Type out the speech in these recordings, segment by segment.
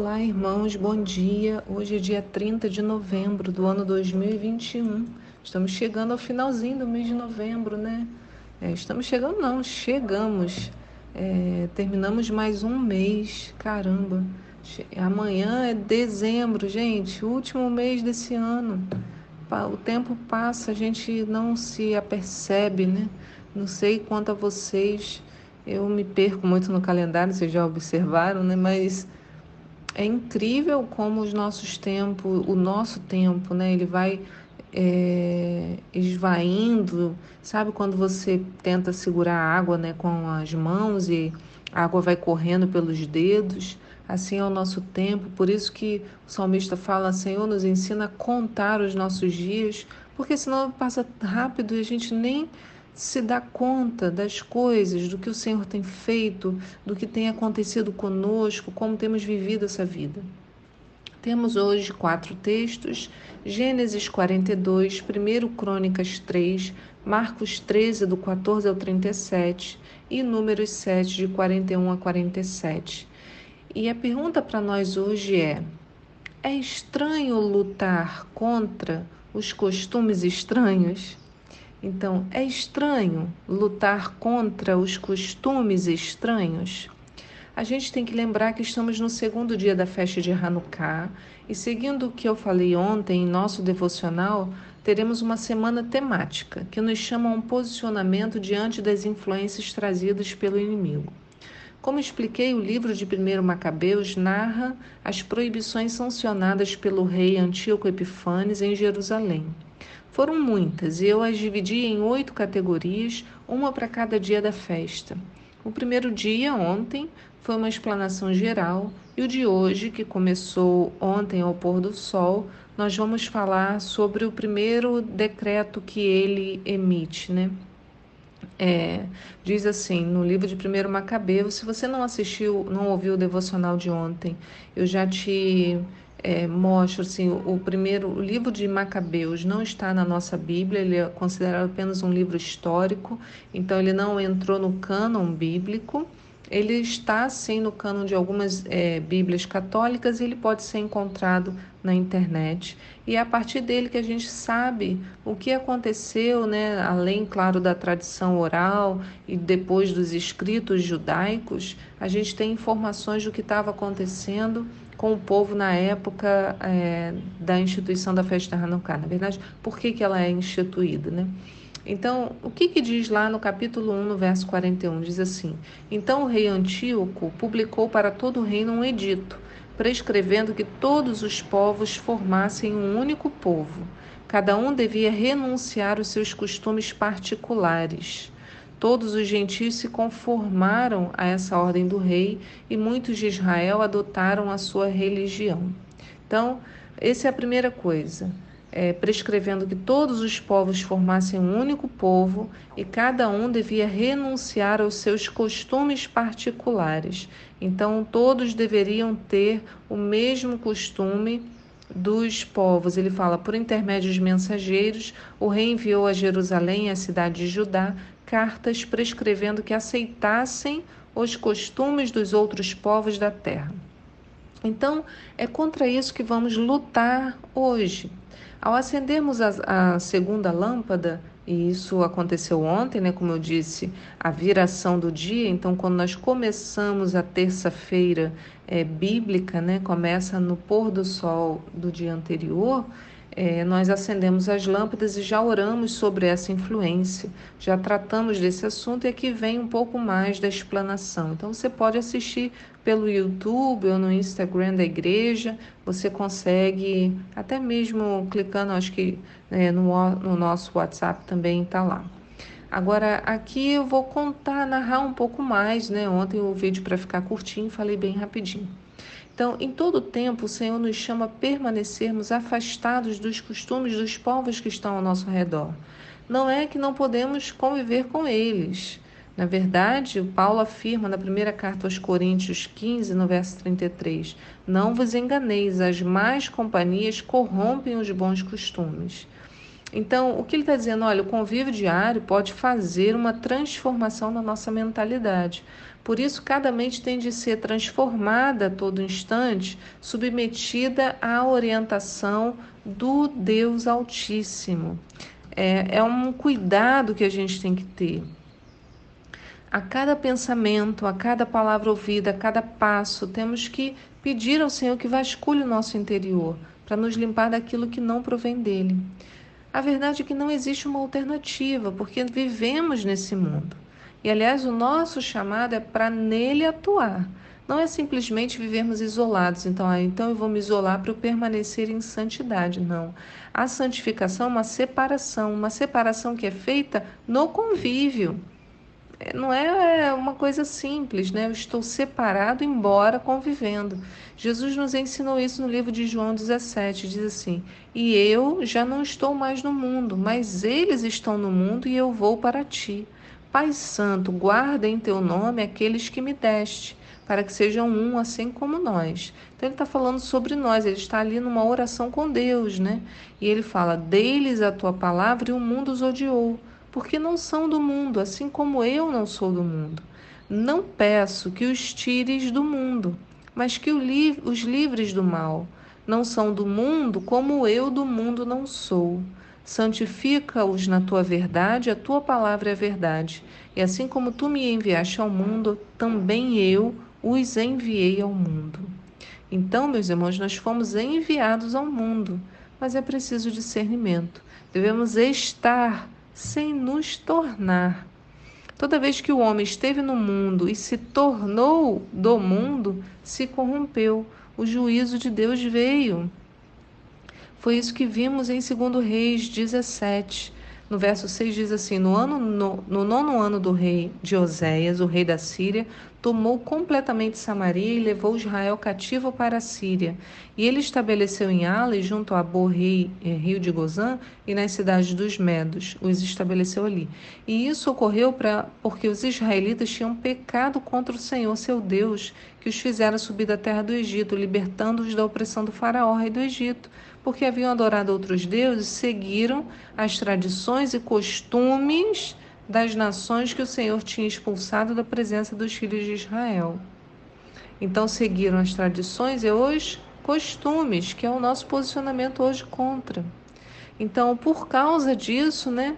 Olá, irmãos, bom dia. Hoje é dia 30 de novembro do ano 2021. Estamos chegando ao finalzinho do mês de novembro, né? É, estamos chegando, não, chegamos. É, terminamos mais um mês, caramba. Amanhã é dezembro, gente, último mês desse ano. O tempo passa, a gente não se apercebe, né? Não sei quanto a vocês, eu me perco muito no calendário, vocês já observaram, né? Mas é incrível como os nossos tempos, o nosso tempo, né? Ele vai é, esvaindo, sabe quando você tenta segurar a água, né, com as mãos e a água vai correndo pelos dedos? Assim é o nosso tempo. Por isso que o salmista fala: Senhor, nos ensina a contar os nossos dias, porque senão passa rápido e a gente nem se dá conta das coisas, do que o Senhor tem feito, do que tem acontecido conosco, como temos vivido essa vida. Temos hoje quatro textos: Gênesis 42, 1 Crônicas 3, Marcos 13, do 14 ao 37 e Números 7, de 41 a 47. E a pergunta para nós hoje é: é estranho lutar contra os costumes estranhos? Então, é estranho lutar contra os costumes estranhos? A gente tem que lembrar que estamos no segundo dia da festa de Hanukkah e, seguindo o que eu falei ontem em nosso devocional, teremos uma semana temática que nos chama a um posicionamento diante das influências trazidas pelo inimigo. Como expliquei, o livro de 1 Macabeus narra as proibições sancionadas pelo rei Antíoco Epifanes em Jerusalém. Foram muitas e eu as dividi em oito categorias, uma para cada dia da festa. O primeiro dia, ontem, foi uma explanação geral, e o de hoje, que começou ontem ao pôr do sol, nós vamos falar sobre o primeiro decreto que ele emite, né? É, diz assim no livro de 1 Macabeu, se você não assistiu, não ouviu o devocional de ontem, eu já te é, mostra assim, o, primeiro o livro de Macabeus não está na nossa Bíblia, ele é considerado apenas um livro histórico, então ele não entrou no cânon bíblico. Ele está sim no cânon de algumas é, Bíblias católicas e ele pode ser encontrado na internet. E é a partir dele que a gente sabe o que aconteceu, né, além, claro, da tradição oral e depois dos escritos judaicos, a gente tem informações do que estava acontecendo com o povo na época é, da instituição da festa Hanukkah. Na verdade, por que, que ela é instituída, né? Então, o que, que diz lá no capítulo 1, no verso 41? Diz assim: Então o rei Antíoco publicou para todo o reino um edito, prescrevendo que todos os povos formassem um único povo. Cada um devia renunciar os seus costumes particulares. Todos os gentios se conformaram a essa ordem do rei e muitos de Israel adotaram a sua religião. Então, essa é a primeira coisa. É, prescrevendo que todos os povos formassem um único povo e cada um devia renunciar aos seus costumes particulares. Então, todos deveriam ter o mesmo costume dos povos. Ele fala: por intermédio de mensageiros, o rei enviou a Jerusalém, a cidade de Judá, cartas prescrevendo que aceitassem os costumes dos outros povos da terra. Então, é contra isso que vamos lutar hoje. Ao acendermos a, a segunda lâmpada, e isso aconteceu ontem, né? Como eu disse, a viração do dia. Então, quando nós começamos a terça-feira é, bíblica, né? Começa no pôr do sol do dia anterior é, nós acendemos as lâmpadas e já oramos sobre essa influência, já tratamos desse assunto e aqui vem um pouco mais da explanação. Então você pode assistir pelo YouTube ou no Instagram da igreja, você consegue, até mesmo clicando, acho que né, no, no nosso WhatsApp também está lá. Agora, aqui eu vou contar, narrar um pouco mais, né? Ontem o vídeo para ficar curtinho, falei bem rapidinho. Então, em todo tempo, o Senhor nos chama a permanecermos afastados dos costumes dos povos que estão ao nosso redor. Não é que não podemos conviver com eles. Na verdade, Paulo afirma na primeira carta aos Coríntios 15, no verso 33, Não vos enganeis, as más companhias corrompem os bons costumes. Então, o que ele está dizendo? Olha, o convívio diário pode fazer uma transformação na nossa mentalidade. Por isso, cada mente tem de ser transformada a todo instante, submetida à orientação do Deus Altíssimo. É, é um cuidado que a gente tem que ter. A cada pensamento, a cada palavra ouvida, a cada passo, temos que pedir ao Senhor que vasculhe o nosso interior, para nos limpar daquilo que não provém dele. A verdade é que não existe uma alternativa, porque vivemos nesse mundo. E aliás, o nosso chamado é para nele atuar. Não é simplesmente vivermos isolados, então, ah, então eu vou me isolar para eu permanecer em santidade. Não. A santificação é uma separação, uma separação que é feita no convívio. É, não é uma coisa simples, né? Eu estou separado, embora convivendo. Jesus nos ensinou isso no livro de João 17, diz assim: E eu já não estou mais no mundo, mas eles estão no mundo e eu vou para ti. Pai Santo, guarda em teu nome aqueles que me deste, para que sejam um, assim como nós. Então, ele está falando sobre nós, ele está ali numa oração com Deus, né? E ele fala: Deles a tua palavra e o mundo os odiou, porque não são do mundo, assim como eu não sou do mundo. Não peço que os tires do mundo, mas que os livres do mal. Não são do mundo, como eu do mundo não sou. Santifica-os na tua verdade, a tua palavra é verdade. E assim como tu me enviaste ao mundo, também eu os enviei ao mundo. Então, meus irmãos, nós fomos enviados ao mundo, mas é preciso discernimento. Devemos estar sem nos tornar. Toda vez que o homem esteve no mundo e se tornou do mundo, se corrompeu. O juízo de Deus veio. Foi isso que vimos em 2 Reis 17. No verso 6 diz assim: no, ano, no, no nono ano do rei de Oséias, o rei da Síria, tomou completamente Samaria e levou Israel cativo para a Síria. E ele estabeleceu em Ale, junto a Bor, rei, eh, rio de Gozã, e nas cidades dos Medos, os estabeleceu ali. E isso ocorreu pra, porque os israelitas tinham pecado contra o Senhor, seu Deus, que os fizera subir da terra do Egito, libertando-os da opressão do faraó, rei do Egito porque haviam adorado outros deuses, seguiram as tradições e costumes das nações que o Senhor tinha expulsado da presença dos filhos de Israel. Então seguiram as tradições e os costumes, que é o nosso posicionamento hoje contra. Então, por causa disso, né,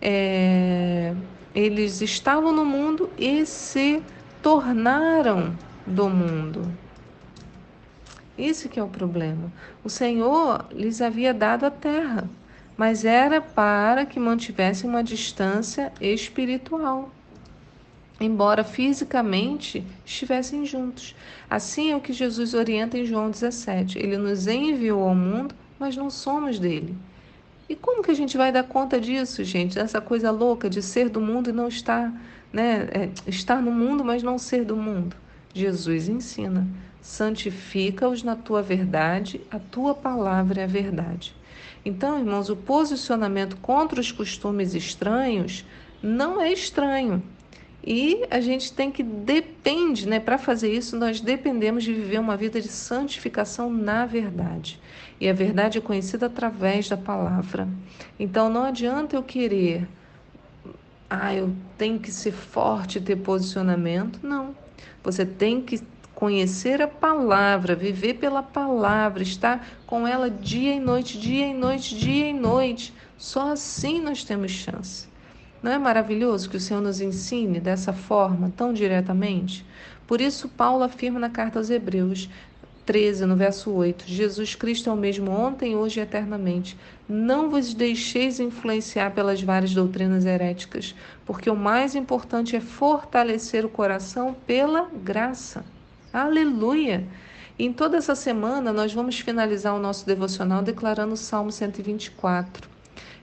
é, eles estavam no mundo e se tornaram do mundo. Esse que é o problema. O Senhor lhes havia dado a terra, mas era para que mantivessem uma distância espiritual. Embora fisicamente estivessem juntos. Assim é o que Jesus orienta em João 17. Ele nos enviou ao mundo, mas não somos dele. E como que a gente vai dar conta disso, gente? Essa coisa louca de ser do mundo e não estar, né? É, estar no mundo, mas não ser do mundo. Jesus ensina santifica-os na tua verdade, a tua palavra é a verdade. Então, irmãos, o posicionamento contra os costumes estranhos não é estranho. E a gente tem que depende, né? Para fazer isso, nós dependemos de viver uma vida de santificação na verdade. E a verdade é conhecida através da palavra. Então não adianta eu querer, ah, eu tenho que ser forte, ter posicionamento. Não. Você tem que conhecer a palavra, viver pela palavra, estar com ela dia e noite, dia e noite, dia e noite. Só assim nós temos chance. Não é maravilhoso que o Senhor nos ensine dessa forma, tão diretamente? Por isso, Paulo afirma na carta aos Hebreus 13, no verso 8: Jesus Cristo é o mesmo ontem, hoje e eternamente. Não vos deixeis influenciar pelas várias doutrinas heréticas, porque o mais importante é fortalecer o coração pela graça. Aleluia! Em toda essa semana, nós vamos finalizar o nosso devocional declarando o Salmo 124.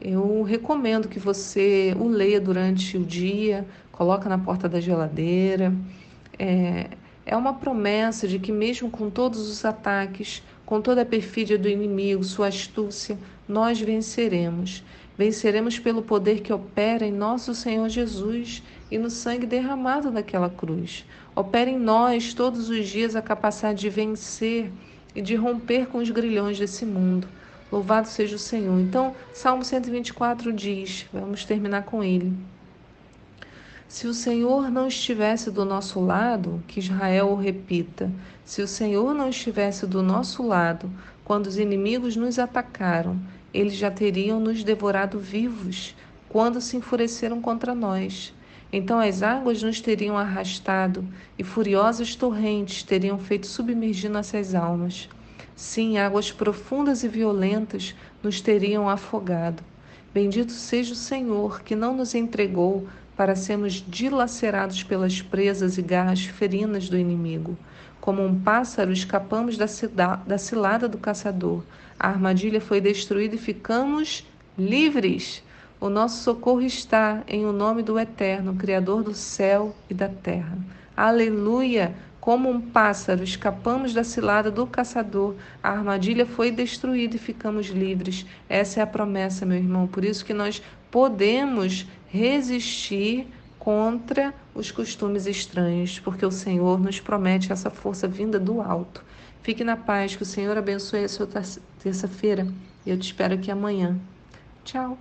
Eu recomendo que você o leia durante o dia, coloca na porta da geladeira. É, é uma promessa de que mesmo com todos os ataques, com toda a perfídia do inimigo, sua astúcia, nós venceremos. Venceremos pelo poder que opera em nosso Senhor Jesus e no sangue derramado daquela cruz. Opera em nós todos os dias a capacidade de vencer e de romper com os grilhões desse mundo. Louvado seja o Senhor. Então, Salmo 124 diz, vamos terminar com ele. Se o Senhor não estivesse do nosso lado, que Israel o repita, se o Senhor não estivesse do nosso lado, quando os inimigos nos atacaram, eles já teriam nos devorado vivos quando se enfureceram contra nós. Então as águas nos teriam arrastado e furiosas torrentes teriam feito submergir nossas almas. Sim, águas profundas e violentas nos teriam afogado. Bendito seja o Senhor que não nos entregou para sermos dilacerados pelas presas e garras ferinas do inimigo. Como um pássaro, escapamos da, da cilada do caçador. A armadilha foi destruída e ficamos livres. O nosso socorro está em o nome do Eterno, Criador do céu e da terra. Aleluia! Como um pássaro, escapamos da cilada do caçador. A armadilha foi destruída e ficamos livres. Essa é a promessa, meu irmão. Por isso que nós podemos resistir contra os costumes estranhos, porque o Senhor nos promete essa força vinda do alto. Fique na paz, que o Senhor abençoe a sua terça-feira. Eu te espero aqui amanhã. Tchau.